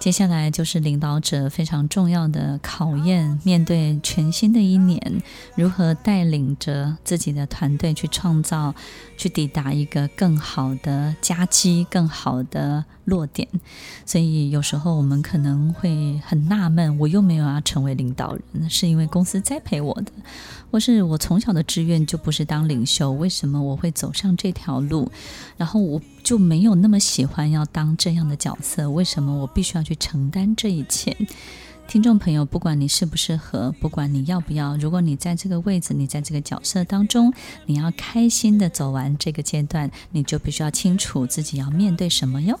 接下来就是领导者非常重要的考验，面对全新的一年，如何带领着自己的团队去创造、去抵达一个更好的佳绩、更好的落点。所以有时候我们可能会很纳闷：我又没有要成为领导人，是因为公司栽培我的，或是我从小的志愿就不是当领袖，为什么我会走上这条路？然后我。就没有那么喜欢要当这样的角色，为什么我必须要去承担这一切？听众朋友，不管你适不适合，不管你要不要，如果你在这个位置，你在这个角色当中，你要开心的走完这个阶段，你就必须要清楚自己要面对什么哟。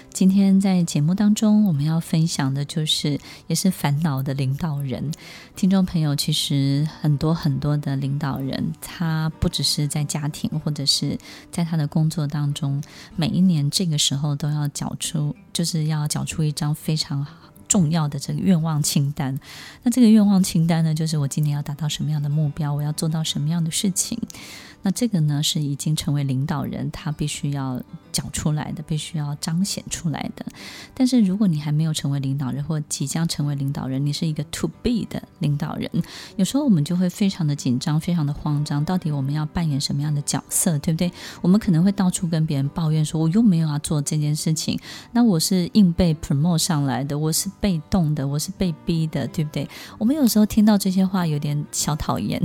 今天在节目当中，我们要分享的就是也是烦恼的领导人。听众朋友，其实很多很多的领导人，他不只是在家庭，或者是在他的工作当中，每一年这个时候都要缴出，就是要缴出一张非常。重要的这个愿望清单，那这个愿望清单呢，就是我今年要达到什么样的目标，我要做到什么样的事情。那这个呢，是已经成为领导人，他必须要讲出来的，必须要彰显出来的。但是如果你还没有成为领导人，或即将成为领导人，你是一个 to be 的领导人，有时候我们就会非常的紧张，非常的慌张。到底我们要扮演什么样的角色，对不对？我们可能会到处跟别人抱怨说，我又没有要做这件事情。那我是硬被 promote 上来的，我是被动的，我是被逼的，对不对？我们有时候听到这些话，有点小讨厌。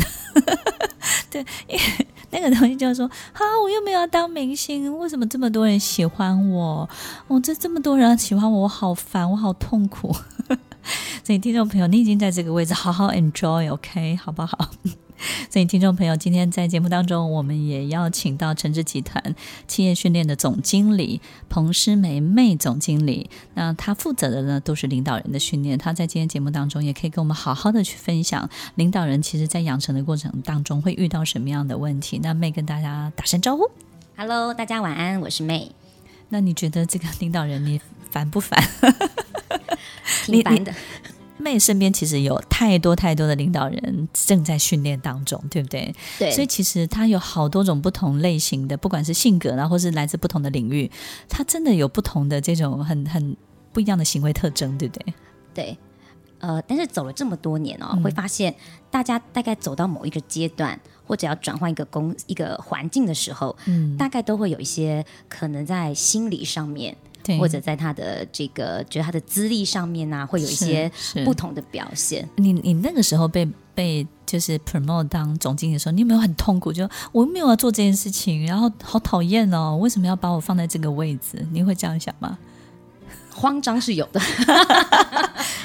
对，因为那个东西就是说，哈，我又没有要当明星，为什么这么多人喜欢我？我、哦、这这么多人喜欢我，我好烦，我好痛苦。所以听众朋友，你已经在这个位置，好好 enjoy，OK，好不好？所以，听众朋友，今天在节目当中，我们也邀请到诚志集团企业训练的总经理彭诗玫 May 总经理。那她负责的呢，都是领导人的训练。她在今天节目当中，也可以跟我们好好的去分享领导人其实在养成的过程当中会遇到什么样的问题。那 May 跟大家打声招呼，Hello，大家晚安，我是 May。那你觉得这个领导人你烦不烦？挺烦的。May 身边其实有太多太多的领导人正在训练当中，对不对？对。所以其实他有好多种不同类型的，不管是性格，然后是来自不同的领域，他真的有不同的这种很很不一样的行为特征，对不对？对。呃，但是走了这么多年哦，嗯、会发现大家大概走到某一个阶段，或者要转换一个工一个环境的时候，嗯，大概都会有一些可能在心理上面。或者在他的这个，觉得他的资历上面呢、啊，会有一些不同的表现。你你那个时候被被就是 promote 当总经理的时候，你有没有很痛苦？就我没有要做这件事情，然后好讨厌哦，为什么要把我放在这个位置？你会这样想吗？慌张是有的，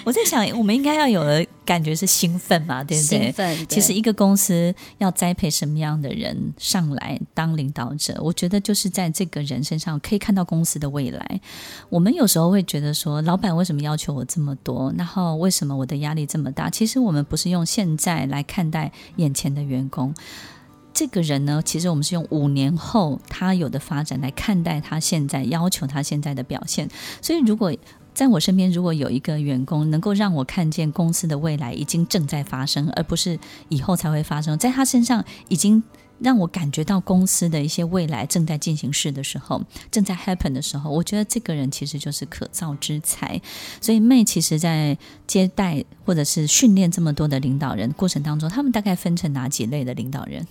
我在想，我们应该要有的感觉是兴奋嘛，对不对？兴奋。对。其实一个公司要栽培什么样的人上来当领导者，我觉得就是在这个人身上可以看到公司的未来。我们有时候会觉得说，老板为什么要求我这么多？然后为什么我的压力这么大？其实我们不是用现在来看待眼前的员工。这个人呢，其实我们是用五年后他有的发展来看待他现在要求他现在的表现。所以，如果在我身边，如果有一个员工能够让我看见公司的未来已经正在发生，而不是以后才会发生，在他身上已经让我感觉到公司的一些未来正在进行式的时候，正在 happen 的时候，我觉得这个人其实就是可造之材。所以妹其实在接待或者是训练这么多的领导人过程当中，他们大概分成哪几类的领导人？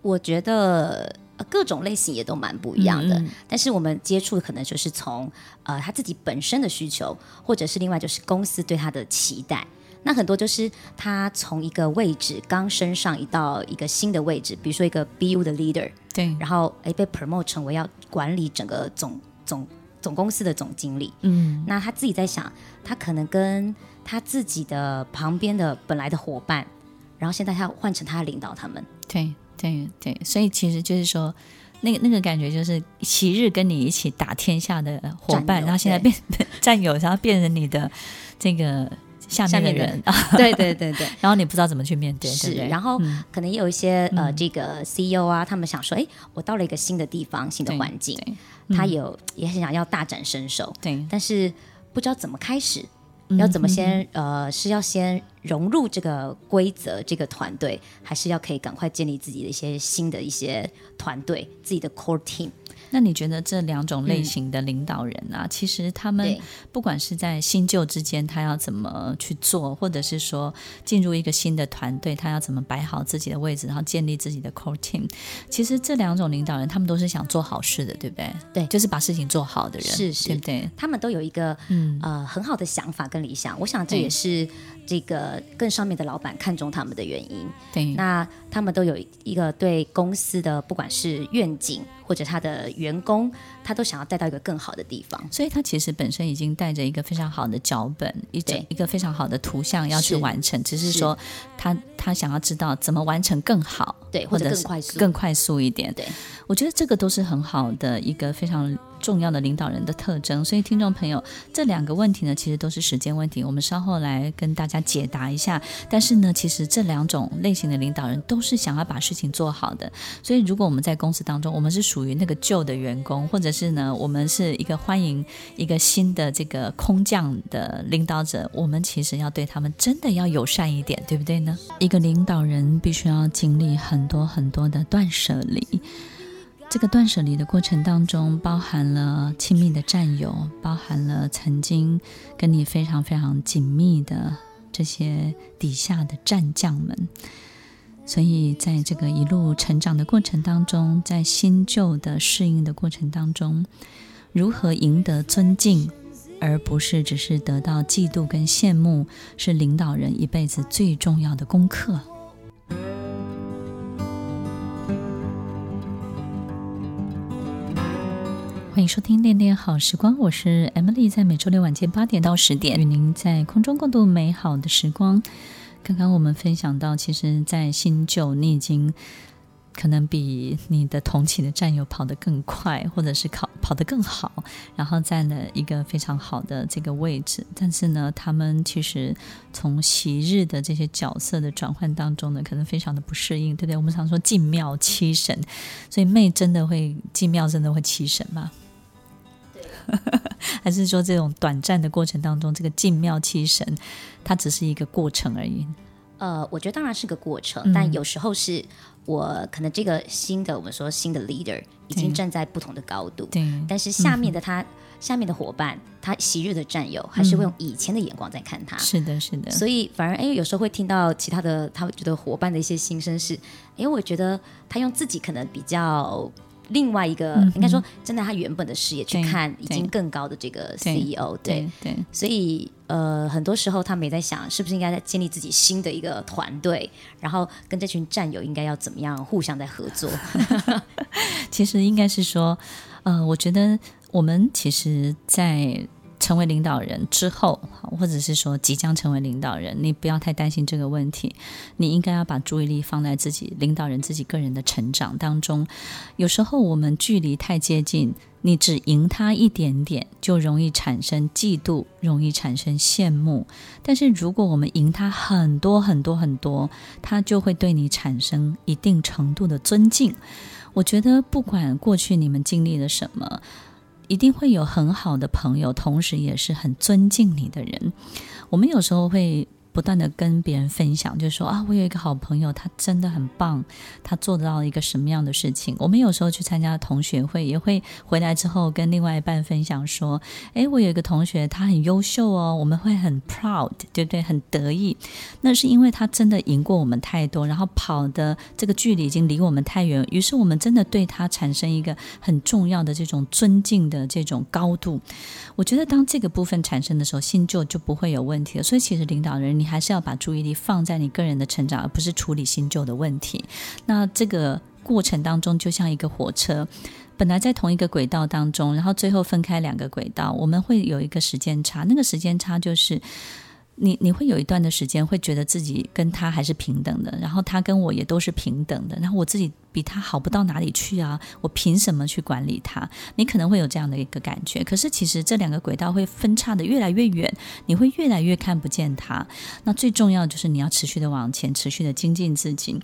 我觉得各种类型也都蛮不一样的，嗯嗯，但是我们接触的可能就是从呃他自己本身的需求，或者是另外就是公司对他的期待。那很多就是他从一个位置刚升上一到一个新的位置，比如说一个 BU 的 leader，对，然后诶被 promote 成为要管理整个总总总公司的总经理。嗯，那他自己在想，他可能跟他自己的旁边的本来的伙伴，然后现在他换成他领导他们。对对对，所以其实就是说，那个那个感觉就是昔日跟你一起打天下的伙伴，然后现在变战友，然后变成你的这个。下面的人，对对对对，然后你不知道怎么去面对，是，对对，然后可能也有一些、嗯、呃，这个 CEO 啊，他们想说，哎，我到了一个新的地方、新的环境，他有也很想要大展身手，对，但是不知道怎么开始，要怎么先呃，是要先融入这个规则、这个团队，还是要可以赶快建立自己的一些新的一些团队，自己的 core team。那你觉得这两种类型的领导人啊，嗯、其实他们不管是在新旧之间，他要怎么去做，或者是说进入一个新的团队，他要怎么摆好自己的位置，然后建立自己的 core team。其实这两种领导人，他们都是想做好事的，对不对？对，就是把事情做好的人，是是，对不对？他们都有一个嗯。呃很好的想法跟理想，我想这也是这个更上面的老板看中他们的原因。对，那他们都有一个对公司的不管是愿景。或者他的员工，他都想要带到一个更好的地方，所以他其实本身已经带着一个非常好的脚本，一整一个非常好的图像要去完成，只是说他他想要知道怎么完成更好，对，或者更快速，更快速一点。对，我觉得这个都是很好的一个非常。重要的领导人的特征，所以听众朋友，这两个问题呢，其实都是时间问题。我们稍后来跟大家解答一下。但是呢，其实这两种类型的领导人都是想要把事情做好的。所以，如果我们在公司当中，我们是属于那个旧的员工，或者是呢，我们是一个欢迎一个新的这个空降的领导者，我们其实要对他们真的要友善一点，对不对呢？一个领导人必须要经历很多很多的断舍离。这个断舍离的过程当中，包含了亲密的战友，包含了曾经跟你非常非常紧密的这些底下的战将们。所以，在这个一路成长的过程当中，在新旧的适应的过程当中，如何赢得尊敬，而不是只是得到嫉妒跟羡慕，是领导人一辈子最重要的功课。欢迎收听《恋恋好时光》，我是 Emily，在每周六晚间八点到十点，与您在空中共度美好的时光。刚刚我们分享到，其实，在新旧，你已经可能比你的同期的战友跑得更快，或者是跑跑得更好，然后占了一个非常好的这个位置。但是呢，他们其实从昔日的这些角色的转换当中呢，可能非常的不适应，对不对？我们常说进庙七神，所以妹真的会进庙，真的会七神吗？还是说，这种短暂的过程当中，这个进庙七神，它只是一个过程而已。呃，我觉得当然是个过程，嗯、但有时候是我可能这个新的我们说新的 leader 已经站在不同的高度，对，但是下面的他、嗯、下面的伙伴，他昔日的战友还是会用以前的眼光在看他。是的，是的。所以反而哎，有时候会听到其他的他觉得伙伴的一些心声是，因为我觉得他用自己可能比较。另外一个、嗯、应该说，站在他原本的视野去看已经更高的这个 CEO，对对，对，对，所以呃，很多时候他们也在想，是不是应该在建立自己新的一个团队，然后跟这群战友应该要怎么样互相在合作。其实应该是说，呃，我觉得我们其实，在。成为领导人之后，或者是说即将成为领导人，你不要太担心这个问题。你应该要把注意力放在自己领导人自己个人的成长当中。有时候我们距离太接近，你只赢他一点点，就容易产生嫉妒，容易产生羡慕。但是如果我们赢他很多很多很多，他就会对你产生一定程度的尊敬。我觉得不管过去你们经历了什么。一定会有很好的朋友，同时也是很尊敬你的人。我们有时候会。不断的跟别人分享，就是说啊，我有一个好朋友，他真的很棒，他做得到一个什么样的事情？我们有时候去参加同学会，也会回来之后跟另外一半分享说，诶，我有一个同学，他很优秀哦，我们会很 proud，对不对？很得意。那是因为他真的赢过我们太多，然后跑的这个距离已经离我们太远，于是我们真的对他产生一个很重要的这种尊敬的这种高度。我觉得当这个部分产生的时候，新旧就不会有问题了。所以其实领导人。你还是要把注意力放在你个人的成长，而不是处理新旧的问题。那这个过程当中，就像一个火车，本来在同一个轨道当中，然后最后分开两个轨道，我们会有一个时间差。那个时间差就是你你会有一段的时间会觉得自己跟他还是平等的，然后他跟我也都是平等的，然后我自己比他好不到哪里去啊，我凭什么去管理他？你可能会有这样的一个感觉。可是其实这两个轨道会分叉的越来越远，你会越来越看不见他。那最重要就是你要持续的往前，持续的精进自己。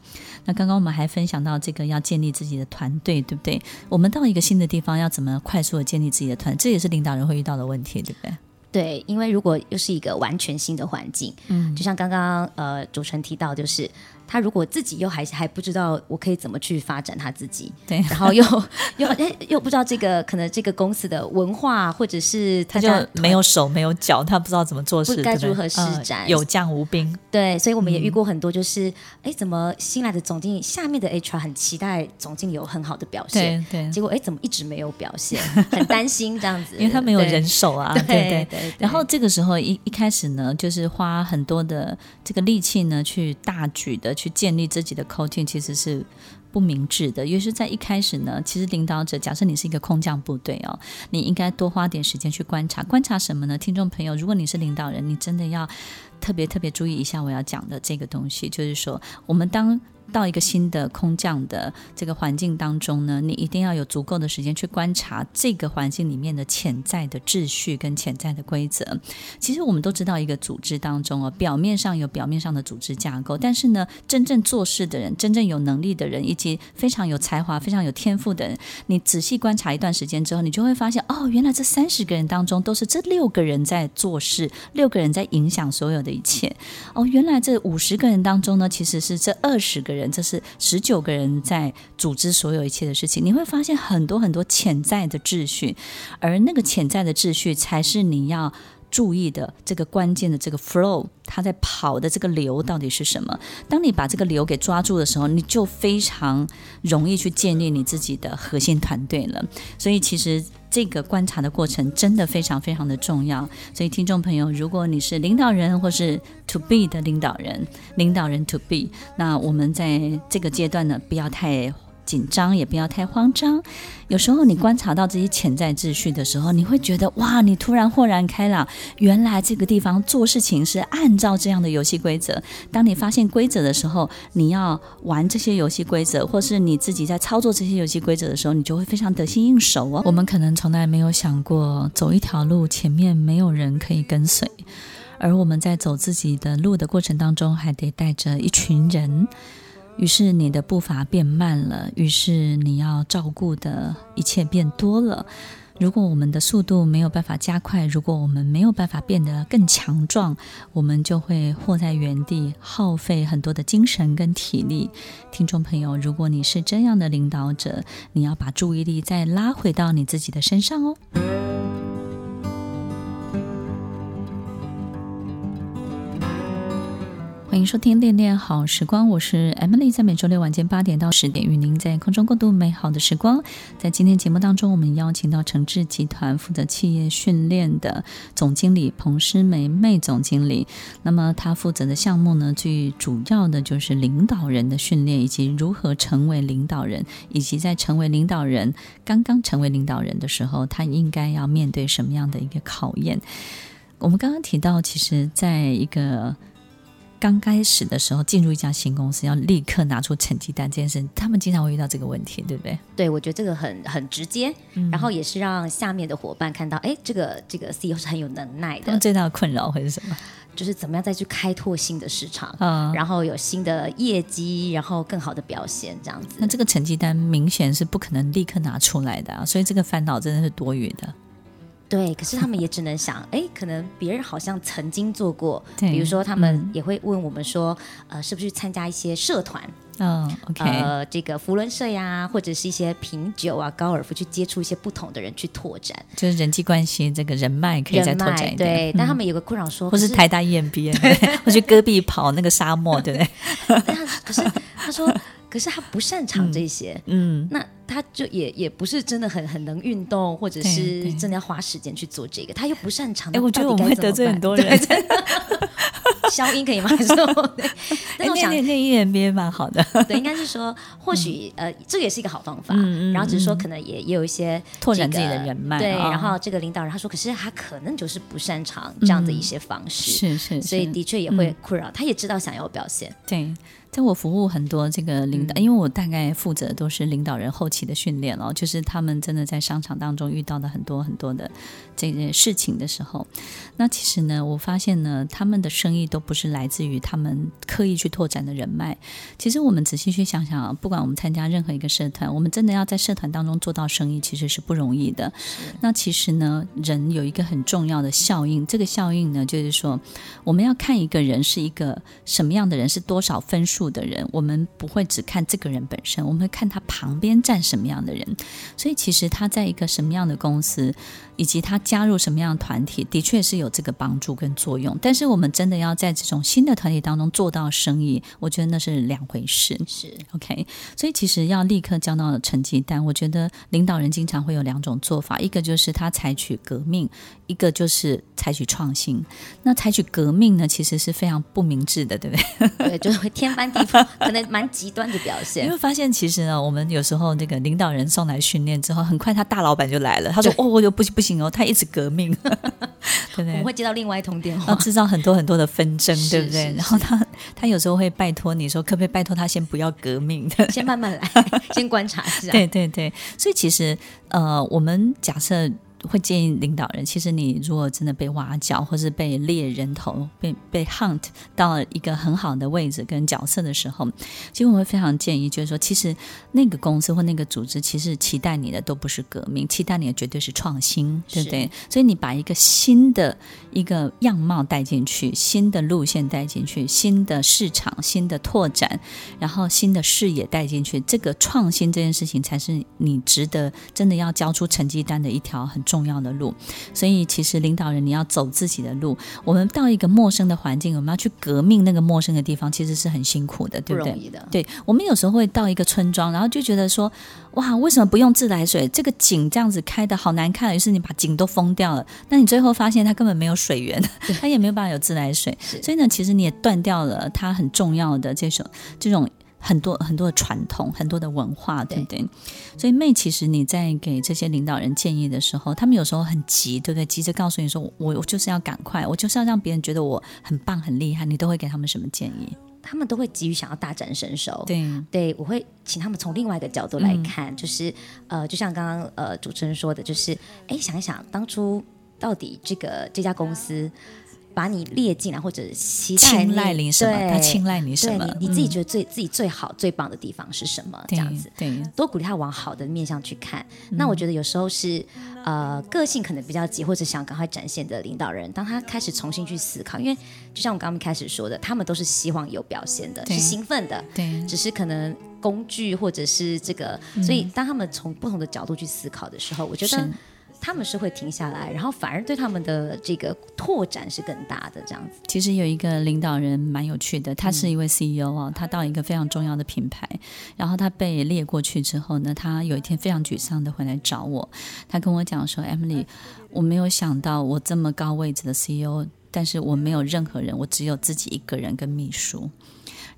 那刚刚我们还分享到这个要建立自己的团队，对不对？我们到一个新的地方要怎么快速的建立自己的团队？这也是领导人会遇到的问题，对不对？对，因为如果又是一个完全新的环境，嗯，就像刚刚呃主持人提到，就是。他如果自己又还还不知道我可以怎么去发展他自己，对，然后又 又哎又不知道这个可能这个公司的文化，或者是他就没有手没有脚，他不知道怎么做事，不该如何施展，呃，有将无兵。对，所以我们也遇过很多，就是哎、嗯，怎么新来的总经理下面的 HR 很期待总经理有很好的表现，对，对，结果哎怎么一直没有表现，很担心这样子，因为他没有人手啊，对对，对，对，对，对。然后这个时候一一开始呢，就是花很多的这个力气呢，去大举的去建立自己的。coaching 其实是不明智的，也是在一开始呢。其实领导者，假设你是一个空降部队哦，你应该多花点时间去观察，观察什么呢？听众朋友，如果你是领导人，你真的要特别特别注意一下我要讲的这个东西，就是说，我们当。到一个新的空降的这个环境当中呢，你一定要有足够的时间去观察这个环境里面的潜在的秩序跟潜在的规则。其实我们都知道，一个组织当中哦，表面上有表面上的组织架构，但是呢，真正做事的人、真正有能力的人，以及非常有才华、非常有天赋的人，你仔细观察一段时间之后，你就会发现，哦，原来这三十个人当中都是这六个人在做事，六个人在影响所有的一切。哦，原来这五十个人当中呢，其实是这二十个人。人，这是十九个人在组织所有一切的事情，你会发现很多很多潜在的秩序，而那个潜在的秩序才是你要注意的这个关键的这个 flow，它在跑的这个流到底是什么？当你把这个流给抓住的时候，你就非常容易去建立你自己的核心团队了。所以其实。这个观察的过程真的非常非常的重要，所以听众朋友，如果你是领导人或是 to be 的领导人，领导人 to be，那我们在这个阶段呢，不要太。紧张也不要太慌张。有时候你观察到这些潜在秩序的时候，你会觉得哇，你突然豁然开朗，原来这个地方做事情是按照这样的游戏规则。当你发现规则的时候，你要玩这些游戏规则，或是你自己在操作这些游戏规则的时候，你就会非常得心应手哦。我们可能从来没有想过，走一条路前面没有人可以跟随，而我们在走自己的路的过程当中，还得带着一群人。于是你的步伐变慢了，于是你要照顾的一切变多了。如果我们的速度没有办法加快，如果我们没有办法变得更强壮，我们就会祸在原地，耗费很多的精神跟体力。听众朋友，如果你是这样的领导者，你要把注意力再拉回到你自己的身上哦。欢迎收听《恋恋好时光》，我是 Emily，在每周六晚间八点到十点，与您在空中共度美好的时光。在今天节目当中，我们邀请到诚志集团负责企业训练的总经理彭诗梅妹总经理。那么，他负责的项目呢，最主要的就是领导人的训练，以及如何成为领导人，以及在成为领导人、刚刚成为领导人的时候，他应该要面对什么样的一个考验。我们刚刚提到，其实在一个刚开始的时候，进入一家新公司，要立刻拿出成绩单这件事，他们经常会遇到这个问题，对不对？对，我觉得这个很很直接，嗯，然后也是让下面的伙伴看到，哎，这个这个 CEO 是很有能耐的。他们最大的困扰会是什么？就是怎么样再去开拓新的市场，嗯，然后有新的业绩，然后更好的表现，这样子。那这个成绩单明显是不可能立刻拿出来的啊，所以这个烦恼真的是多余的。对，可是他们也只能想，哎，可能别人好像曾经做过，比如说他们也会问我们说，嗯、呃，是不是去参加一些社团？嗯、哦，OK，呃，这个福伦社呀，或者是一些品酒啊、高尔夫，去接触一些不同的人去拓展，就是人际关系这个人脉可以再拓展一点。对、嗯，但他们有个困扰说，或是台大 EMBA，对，或去戈壁跑那个沙漠，对不对？但可是他说。可是他不擅长这些，嗯，嗯，那他就也也不是真的很很能运动，或者是真的要花时间去做这个，他又不擅长。哎，我觉得我们会得罪很多人。消音可以吗？还是对？但我想念念 EMBA 蛮好的。对，应该是说，或许、嗯、呃，这个也是一个好方法。然后只是说，可能也也有一些、这个、拓展自己的人脉。对。然后这个领导人他说，可是他可能就是不擅长这样的一些方式。是是。所以的确也会困扰、嗯。他也知道想要表现。对。在我服务很多这个领导，因为我大概负责都是领导人后期的训练哦，就是他们真的在商场当中遇到的很多很多的这件事情的时候，那其实呢，我发现呢，他们的生意都不是来自于他们刻意去拓展的人脉。其实我们仔细去想想啊，不管我们参加任何一个社团，我们真的要在社团当中做到生意，其实是不容易的。那其实呢，人有一个很重要的效应，这个效应呢，就是说我们要看一个人是一个什么样的人，是多少分数。的人，我们不会只看这个人本身，我们会看他旁边站什么样的人。所以，其实他在一个什么样的公司，以及他加入什么样的团体，的确是有这个帮助跟作用。但是，我们真的要在这种新的团体当中做到生意，我觉得那是两回事。是 OK。所以，其实要立刻交到成绩单，我觉得领导人经常会有两种做法：一个就是他采取革命，一个就是采取创新。那采取革命呢，其实是非常不明智的，对不对？对，就是会天翻地覆，可能蛮极端的表现。你会发现，其实呢，我们有时候这个领导人送来训练之后，很快他大老板就来了，他说：“哦，我就不行不行哦，他一直革命，对不对？”我们会接到另外一通电话，制造很多很多的纷争，对不对？然后他他有时候会拜托你说，可不可以拜托他先不要革命，先慢慢来，先观察一下。对对对，所以其实呃，我们假设。会建议领导人，其实你如果真的被挖角，或是被猎人头，被被 hunt 到一个很好的位置跟角色的时候，其实我会非常建议，就是说，其实那个公司或那个组织，其实期待你的都不是革命，期待你的绝对是创新，对不对？所以你把一个新的一个样貌带进去，新的路线带进去，新的市场、新的拓展，然后新的视野带进去，这个创新这件事情，才是你值得真的要交出成绩单的一条很重要的路，所以其实领导人你要走自己的路。我们到一个陌生的环境，我们要去革命那个陌生的地方，其实是很辛苦的，对不对？不容易的。对，我们有时候会到一个村庄，然后就觉得说，哇，为什么不用自来水？这个井这样子开的好难看，于是你把井都封掉了。那你最后发现它根本没有水源，它也没有办法有自来水。所以呢，其实你也断掉了它很重要的这种这种。很多很多的传统，很多的文化，对不对？对。所以妹，其实你在给这些领导人建议的时候，他们有时候很急，对不对？急着告诉你说，我我就是要赶快，我就是要让别人觉得我很棒、很厉害。你都会给他们什么建议？他们都会急于想要大展身手。对对，我会请他们从另外一个角度来看，嗯、就是呃，就像刚刚呃主持人说的，就是哎，想一想当初到底这个这家公司。把你列进来，或者期待青睐你什么？他青睐你什么？你你自己觉得最、嗯、自己最好、最棒的地方是什么？这样子，对，多鼓励他往好的面向去看。嗯、那我觉得有时候是呃，个性可能比较急，或者想赶快展现的领导人，当他开始重新去思考，因为就像我刚刚开始说的，他们都是希望有表现的，是兴奋的，对，只是可能工具或者是这个，嗯、所以当他们从不同的角度去思考的时候，我觉得。他们是会停下来，然后反而对他们的这个拓展是更大的这样子。其实有一个领导人蛮有趣的，他是一位 CEO 哦，他到一个非常重要的品牌，然后他被列过去之后呢，他有一天非常沮丧的回来找我，他跟我讲说：“Emily，我没有想到我这么高位置的 CEO，但是我没有任何人，我只有自己一个人跟秘书。”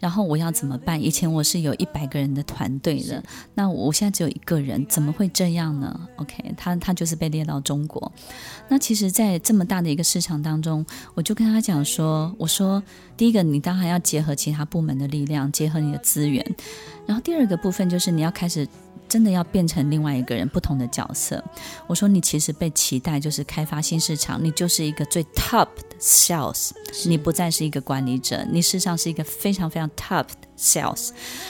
然后我要怎么办？以前我是有一百个人的团队的，那我现在只有一个人，怎么会这样呢？OK，他他就是被列到中国。那其实，在这么大的一个市场当中，我就跟他讲说：“我说，第一个，你当然要结合其他部门的力量，结合你的资源。然后第二个部分就是你要开始。”真的要变成另外一个人，不同的角色。我说，你其实被期待就是开发新市场，你就是一个最 top 的 sales，你不再是一个管理者，你事实上是一个非常非常 top 的。Sales，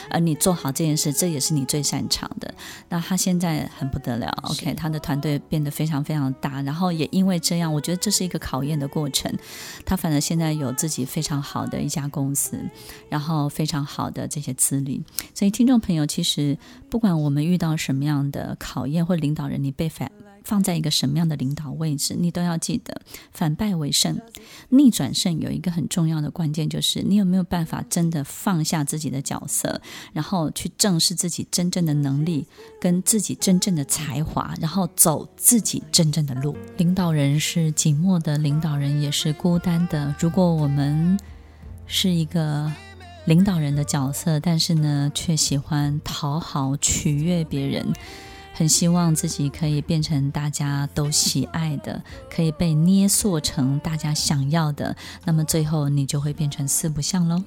而你做好这件事，这也是你最擅长的。那他现在很不得了，OK，他的团队变得非常非常大，然后也因为这样，我觉得这是一个考验的过程。他反而现在有自己非常好的一家公司，然后非常好的这些资历。所以听众朋友，其实不管我们遇到什么样的考验，或领导人你被反。放在一个什么样的领导位置，你都要记得反败为胜、逆转胜。有一个很重要的关键，就是你有没有办法真的放下自己的角色，然后去正视自己真正的能力跟自己真正的才华，然后走自己真正的路。领导人是寂寞的，领导人也是孤单的。如果我们是一个领导人的角色，但是呢，却喜欢讨好、取悦别人，很希望自己可以变成大家都喜爱的，可以被捏塑成大家想要的，那么最后你就会变成四不像喽。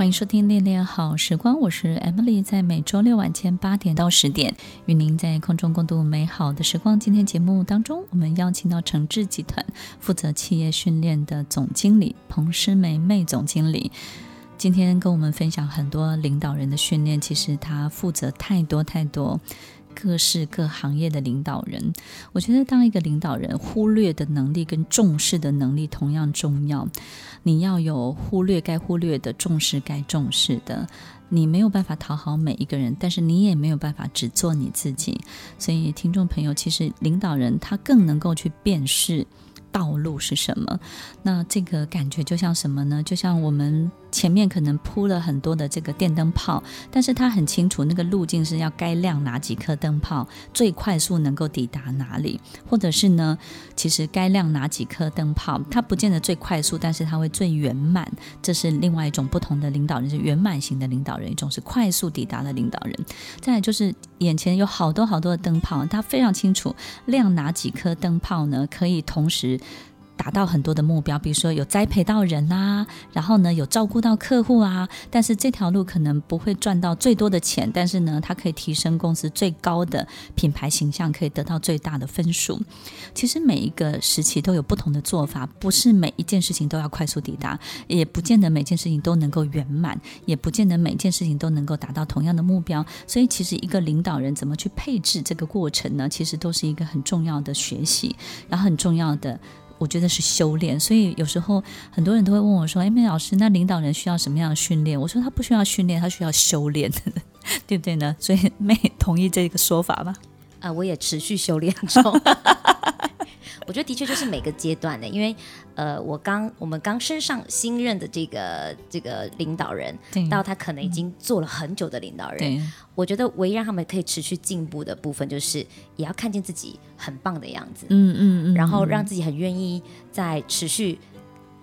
欢迎收听《恋恋好时光》，我是 Emily，在每周六晚间八点到十点，与您在空中共度美好的时光。今天节目当中，我们邀请到诚志集团负责企业训练的总经理彭诗梅妹总经理，今天跟我们分享很多领导人的训练。其实他负责太多太多。各式各行业的领导人，我觉得当一个领导人，忽略的能力跟重视的能力同样重要。你要有忽略该忽略的，重视该重视的。你没有办法讨好每一个人，但是你也没有办法只做你自己。所以，听众朋友，其实领导人他更能够去辨识。道路是什么？那这个感觉就像什么呢？就像我们前面可能铺了很多的这个电灯泡，但是他很清楚那个路径是要该亮哪几颗灯泡，最快速能够抵达哪里，或者是呢，其实该亮哪几颗灯泡，它不见得最快速，但是它会最圆满。这是另外一种不同的领导人，是圆满型的领导人，一种是快速抵达的领导人。再就是眼前有好多好多的灯泡，他非常清楚亮哪几颗灯泡呢，可以同时。达到很多的目标，比如说有栽培到人啊，然后呢有照顾到客户啊，但是这条路可能不会赚到最多的钱，但是呢它可以提升公司最高的品牌形象，可以得到最大的分数。其实每一个时期都有不同的做法，不是每一件事情都要快速抵达，也不见得每件事情都能够圆满，也不见得每件事情都能够达到同样的目标。所以其实一个领导人怎么去配置这个过程呢？其实都是一个很重要的学习，然后很重要的。我觉得是修炼，所以有时候很多人都会问我说：“哎，梅老师，那领导人需要什么样的训练？”我说：“他不需要训练，他需要修炼，对不对呢？”所以 妹同意这个说法吧？啊、我也持续修炼中。我觉得的确就是每个阶段的，因为呃，我刚我们刚升上新任的这个这个领导人，到他可能已经做了很久的领导人，我觉得唯一让他们可以持续进步的部分，就是也要看见自己很棒的样子，嗯嗯嗯，然后让自己很愿意在持续。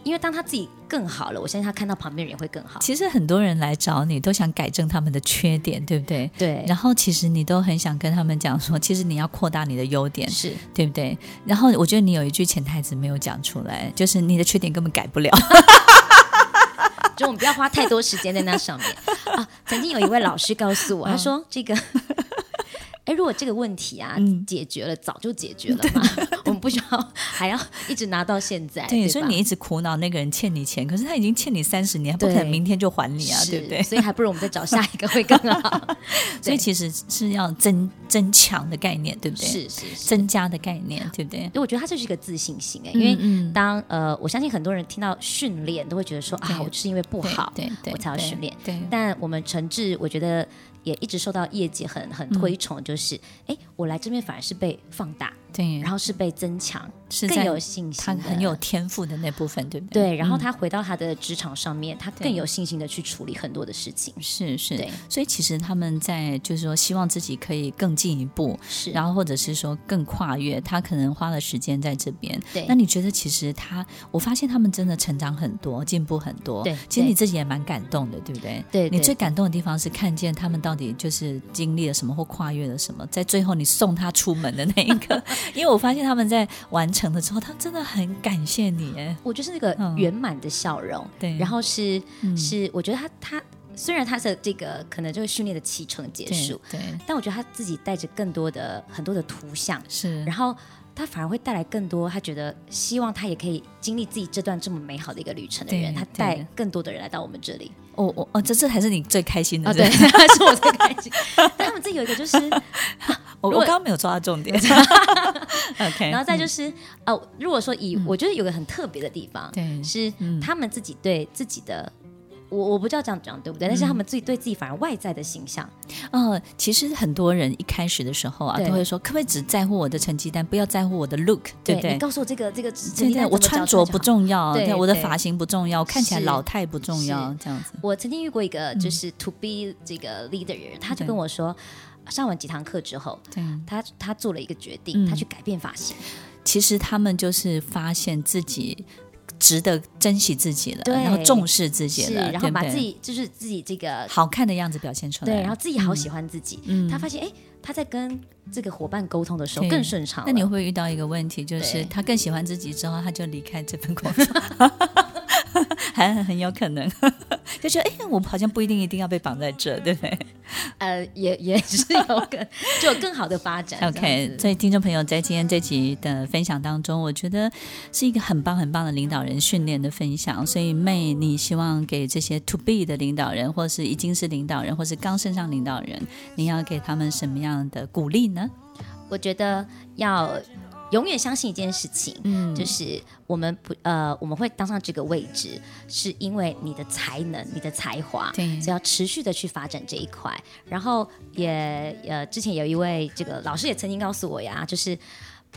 因为当他自己更好了，我相信他看到旁边人也会更好。其实很多人来找你都想改正他们的缺点，对不对？对。然后其实你都很想跟他们讲说，其实你要扩大你的优点，是对不对？然后我觉得你有一句潜台词没有讲出来，就是你的缺点根本改不了。就我们不要花太多时间在那上面啊。曾经有一位老师告诉我，他说这个。哎，如果这个问题啊、嗯、解决了，早就解决了嘛，我们不需要还要一直拿到现在。对，所以你一直苦恼那个人欠你钱，可是他已经欠你三十年，不可能明天就还你啊，对不对？所以还不如我们再找下一个会更好。所以其实是要增增强的概念，对不对？是是，是增加的概念，对不对？我觉得他就是一个自信心哎，因为当呃，我相信很多人听到训练都会觉得说啊，我就是因为不好，对对，我才要训练。对，但我们诚挚，我觉得。也一直受到业界很很推崇，就是哎、嗯，我来这边反而是被放大。对，然后是被增强，是更有信心，他很有天赋的那部分，对不对？对，然后他回到他的职场上面，嗯、他更有信心的去处理很多的事情。是是，对。所以其实他们在就是说，希望自己可以更进一步，是，然后或者是说更跨越，他可能花了时间在这边。对。那你觉得其实他，我发现他们真的成长很多，进步很多。对。其实你自己也蛮感动的，对不对？对。你最感动的地方是看见他们到底就是经历了什么或跨越了什么，在最后你送他出门的那一刻。因为我发现他们在完成了之后，他真的很感谢你。哎，我就是那个圆满的笑容。嗯、对，然后是、嗯、是，我觉得他他虽然他的这个可能就是训练的期程结束，对，对，但我觉得他自己带着更多的很多的图像，是，然后他反而会带来更多，他觉得希望他也可以经历自己这段这么美好的一个旅程的人，他带更多的人来到我们这里。哦哦哦，这这才是你最开心的，哦、对，是我最开心。但他们这有一个就是。我我刚刚没有抓到重点，OK。然后再就是哦，如果说以、嗯、我觉得有个很特别的地方，对，是他们自己对自己的，我我不知道这样讲对不对？嗯、但是他们自己对自己反而外在的形象，呃，其实很多人一开始的时候啊，都会说，可不可以只在乎我的成绩单，不要在乎我的 look，对不对？你告诉我这个这个成绩单，我穿着不重要，对，我的发型不重要，看起来老态不重要，这样子。我曾经遇过一个就是 to be 这个 leader，他就跟我说。上完几堂课之后，对他他做了一个决定，嗯、他去改变发型。其实他们就是发现自己。值得珍惜自己了，对，然后重视自己了，然后把自己就是自己这个好看的样子表现出来，对，然后自己好喜欢自己。嗯，他发现哎，他在跟这个伙伴沟通的时候更顺畅。那你会不会遇到一个问题，就是他更喜欢自己之后，他就离开这份工作？还很有可能，就觉得哎，我们好像不一定一定要被绑在这，对不对？呃，也也是有更就有更好的发展。OK，所以听众朋友在今天这集的分享当中，我觉得是一个很棒很棒的领导人训练的分享。所以妹，你希望给这些 To Be 的领导人，或是已经是领导人，或是刚升上领导人，你要给他们什么样的鼓励呢？我觉得要。永远相信一件事情，嗯，就是我们不呃，我们会当上这个位置，是因为你的才能、你的才华，对，所以要持续的去发展这一块。然后也呃，之前有一位这个老师也曾经告诉我呀，就是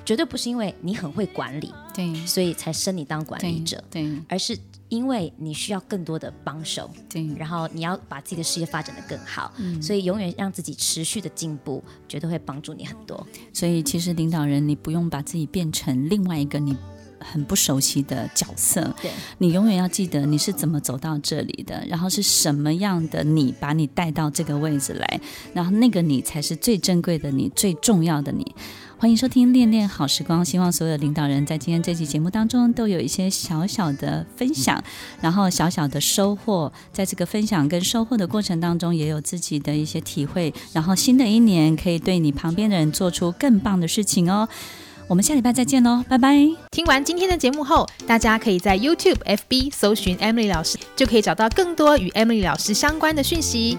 绝对不是因为你很会管理，对，所以才升你当管理者，对，对，而是。因为你需要更多的帮手，对，然后你要把自己的事业发展的更好，嗯，所以永远让自己持续的进步，绝对会帮助你很多。所以其实领导人，你不用把自己变成另外一个你很不熟悉的角色，对，你永远要记得你是怎么走到这里的，然后是什么样的你把你带到这个位置来，然后那个你才是最珍贵的你，最重要的你。欢迎收听《恋恋好时光》，希望所有领导人在今天这期节目当中都有一些小小的分享，然后小小的收获。在这个分享跟收获的过程当中，也有自己的一些体会。然后新的一年可以对你旁边的人做出更棒的事情哦。我们下礼拜再见喽，拜拜！听完今天的节目后，大家可以在 YouTube、FB 搜寻 Emily 老师，就可以找到更多与 Emily 老师相关的讯息。